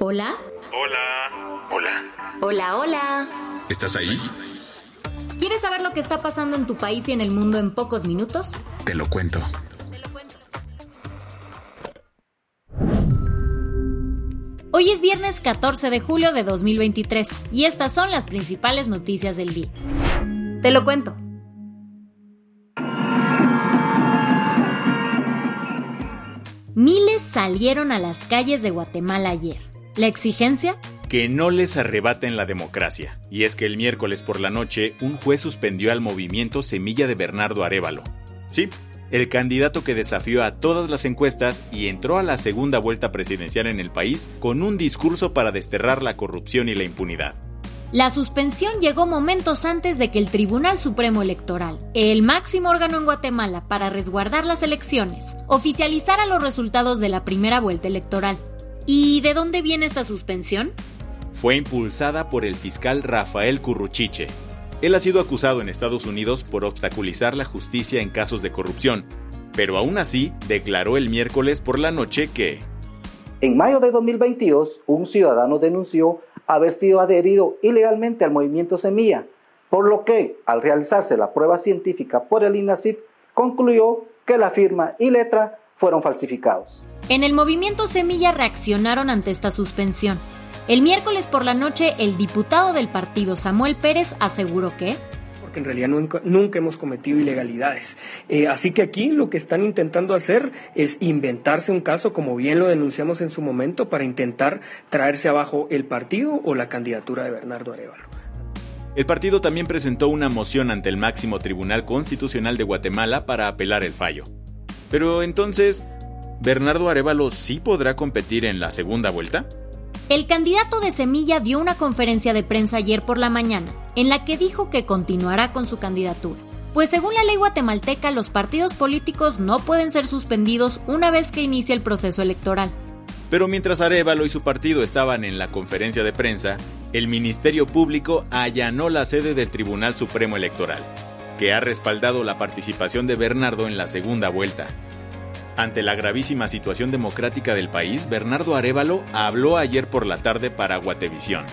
Hola. Hola. Hola. Hola, hola. ¿Estás ahí? ¿Quieres saber lo que está pasando en tu país y en el mundo en pocos minutos? Te lo cuento. Hoy es viernes 14 de julio de 2023 y estas son las principales noticias del día. Te lo cuento. Miles salieron a las calles de Guatemala ayer. La exigencia Que no les arrebaten la democracia. Y es que el miércoles por la noche, un juez suspendió al movimiento Semilla de Bernardo Arevalo. Sí, el candidato que desafió a todas las encuestas y entró a la segunda vuelta presidencial en el país con un discurso para desterrar la corrupción y la impunidad. La suspensión llegó momentos antes de que el Tribunal Supremo Electoral, el máximo órgano en Guatemala para resguardar las elecciones, oficializara los resultados de la primera vuelta electoral. ¿Y de dónde viene esta suspensión? Fue impulsada por el fiscal Rafael Curruchiche. Él ha sido acusado en Estados Unidos por obstaculizar la justicia en casos de corrupción, pero aún así declaró el miércoles por la noche que En mayo de 2022, un ciudadano denunció haber sido adherido ilegalmente al movimiento Semilla, por lo que, al realizarse la prueba científica por el INACIP, concluyó que la firma y letra fueron falsificados. En el movimiento Semilla reaccionaron ante esta suspensión. El miércoles por la noche, el diputado del partido Samuel Pérez aseguró que porque en realidad nunca, nunca hemos cometido ilegalidades. Eh, así que aquí lo que están intentando hacer es inventarse un caso, como bien lo denunciamos en su momento, para intentar traerse abajo el partido o la candidatura de Bernardo Arevalo. el partido también presentó una moción ante el máximo Tribunal Constitucional de Guatemala para apelar el fallo. Pero entonces, ¿Bernardo Arevalo sí podrá competir en la segunda vuelta? El candidato de Semilla dio una conferencia de prensa ayer por la mañana, en la que dijo que continuará con su candidatura. Pues según la ley guatemalteca, los partidos políticos no pueden ser suspendidos una vez que inicia el proceso electoral. Pero mientras Arevalo y su partido estaban en la conferencia de prensa, el Ministerio Público allanó la sede del Tribunal Supremo Electoral, que ha respaldado la participación de Bernardo en la segunda vuelta. Ante la gravísima situación democrática del país, Bernardo Arevalo habló ayer por la tarde para Guatevisión.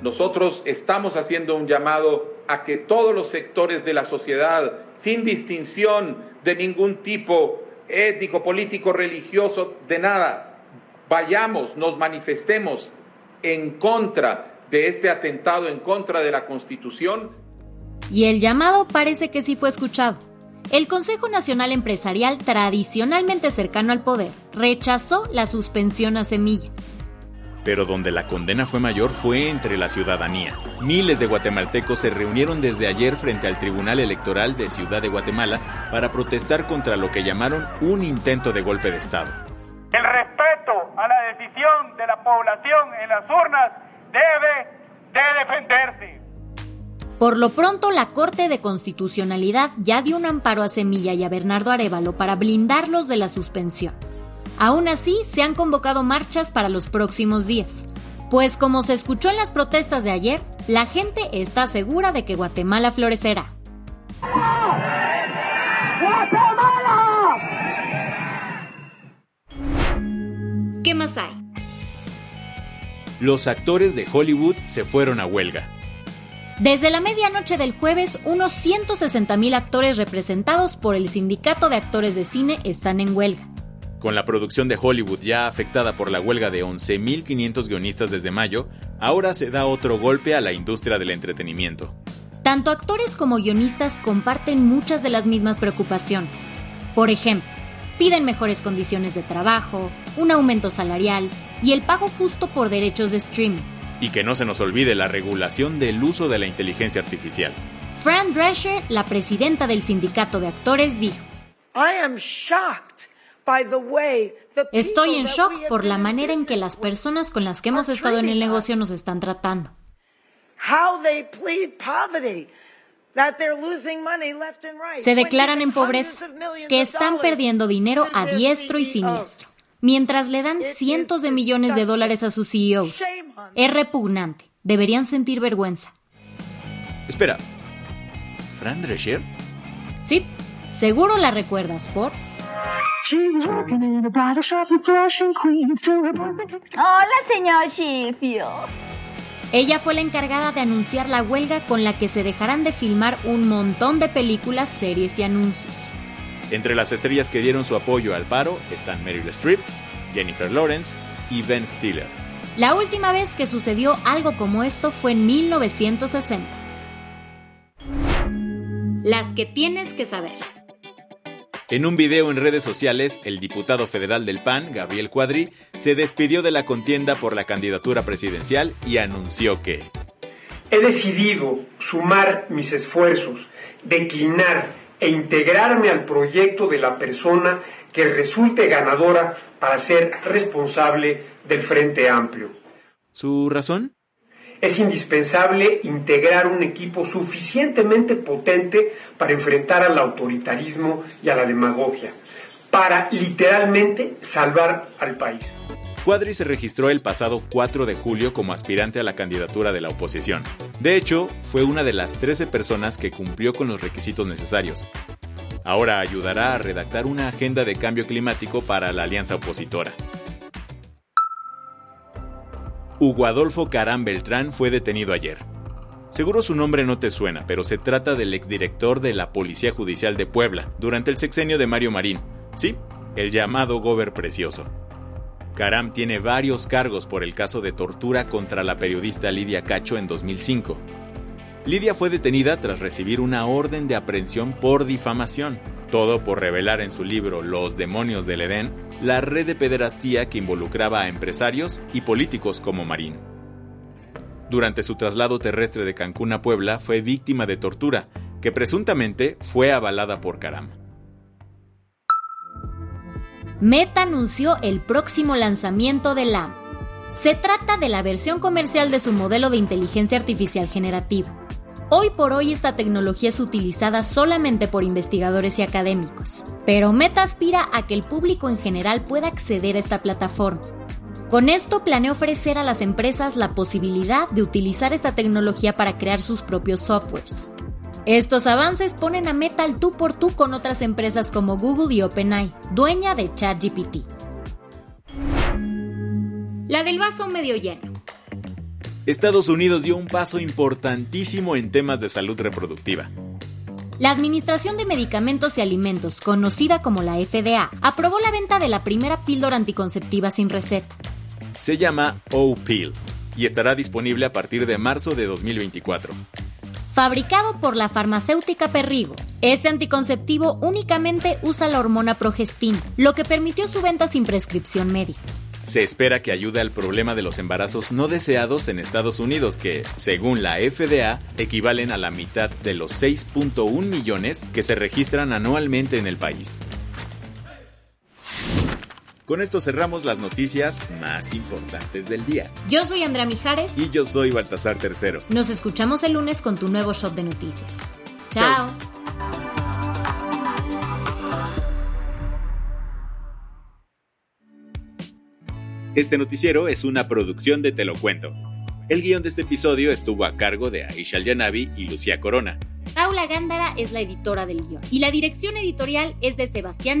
Nosotros estamos haciendo un llamado a que todos los sectores de la sociedad, sin distinción de ningún tipo étnico, político, religioso, de nada, vayamos, nos manifestemos en contra de este atentado, en contra de la Constitución. Y el llamado parece que sí fue escuchado. El Consejo Nacional Empresarial, tradicionalmente cercano al poder, rechazó la suspensión a Semilla. Pero donde la condena fue mayor fue entre la ciudadanía. Miles de guatemaltecos se reunieron desde ayer frente al Tribunal Electoral de Ciudad de Guatemala para protestar contra lo que llamaron un intento de golpe de Estado. El respeto a la decisión de la población en las urnas debe de defenderse. Por lo pronto, la Corte de Constitucionalidad ya dio un amparo a Semilla y a Bernardo Arevalo para blindarlos de la suspensión. Aún así, se han convocado marchas para los próximos días. Pues como se escuchó en las protestas de ayer, la gente está segura de que Guatemala florecerá. ¿Qué más hay? Los actores de Hollywood se fueron a huelga. Desde la medianoche del jueves, unos 160.000 actores representados por el Sindicato de Actores de Cine están en huelga. Con la producción de Hollywood ya afectada por la huelga de 11.500 guionistas desde mayo, ahora se da otro golpe a la industria del entretenimiento. Tanto actores como guionistas comparten muchas de las mismas preocupaciones. Por ejemplo, piden mejores condiciones de trabajo, un aumento salarial y el pago justo por derechos de streaming. Y que no se nos olvide la regulación del uso de la inteligencia artificial. Fran Drescher, la presidenta del sindicato de actores, dijo, Estoy en shock por la manera en que las personas con las que hemos estado en el negocio nos están tratando. Se declaran en pobreza, que están perdiendo dinero a diestro y siniestro, mientras le dan cientos de millones de dólares a sus CEOs. Es repugnante. Deberían sentir vergüenza. Espera, ¿Fran Drescher? Sí, seguro la recuerdas por... Hola, señor Sheffield. Ella fue la encargada de anunciar la huelga con la que se dejarán de filmar un montón de películas, series y anuncios. Entre las estrellas que dieron su apoyo al paro están Meryl Streep, Jennifer Lawrence y Ben Stiller. La última vez que sucedió algo como esto fue en 1960. Las que tienes que saber. En un video en redes sociales, el diputado federal del PAN, Gabriel Cuadri, se despidió de la contienda por la candidatura presidencial y anunció que He decidido sumar mis esfuerzos, declinar e integrarme al proyecto de la persona que resulte ganadora para ser responsable del Frente Amplio. ¿Su razón? es indispensable integrar un equipo suficientemente potente para enfrentar al autoritarismo y a la demagogia, para literalmente salvar al país. Cuadri se registró el pasado 4 de julio como aspirante a la candidatura de la oposición. De hecho, fue una de las 13 personas que cumplió con los requisitos necesarios. Ahora ayudará a redactar una agenda de cambio climático para la alianza opositora. Hugo Adolfo Carán Beltrán fue detenido ayer. Seguro su nombre no te suena, pero se trata del exdirector de la Policía Judicial de Puebla durante el sexenio de Mario Marín. Sí, el llamado Gober Precioso. Caram tiene varios cargos por el caso de tortura contra la periodista Lidia Cacho en 2005. Lidia fue detenida tras recibir una orden de aprehensión por difamación, todo por revelar en su libro Los demonios del Edén la red de pederastía que involucraba a empresarios y políticos como Marín. Durante su traslado terrestre de Cancún a Puebla fue víctima de tortura, que presuntamente fue avalada por Caram. Meta anunció el próximo lanzamiento de LAM. Se trata de la versión comercial de su modelo de inteligencia artificial generativa. Hoy por hoy esta tecnología es utilizada solamente por investigadores y académicos, pero Meta aspira a que el público en general pueda acceder a esta plataforma. Con esto planea ofrecer a las empresas la posibilidad de utilizar esta tecnología para crear sus propios softwares. Estos avances ponen a Meta al tú por tú con otras empresas como Google y OpenAI, dueña de ChatGPT. La del vaso medio lleno. Estados Unidos dio un paso importantísimo en temas de salud reproductiva. La Administración de Medicamentos y Alimentos, conocida como la FDA, aprobó la venta de la primera píldora anticonceptiva sin receta. Se llama O-Pill y estará disponible a partir de marzo de 2024. Fabricado por la farmacéutica Perrigo, este anticonceptivo únicamente usa la hormona progestina, lo que permitió su venta sin prescripción médica. Se espera que ayude al problema de los embarazos no deseados en Estados Unidos, que, según la FDA, equivalen a la mitad de los 6.1 millones que se registran anualmente en el país. Con esto cerramos las noticias más importantes del día. Yo soy Andrea Mijares. Y yo soy Baltasar Tercero. Nos escuchamos el lunes con tu nuevo shot de noticias. Chao. Este noticiero es una producción de Te lo cuento. El guion de este episodio estuvo a cargo de Aisha Yanavi y Lucía Corona. Paula Gándara es la editora del guion y la dirección editorial es de Sebastián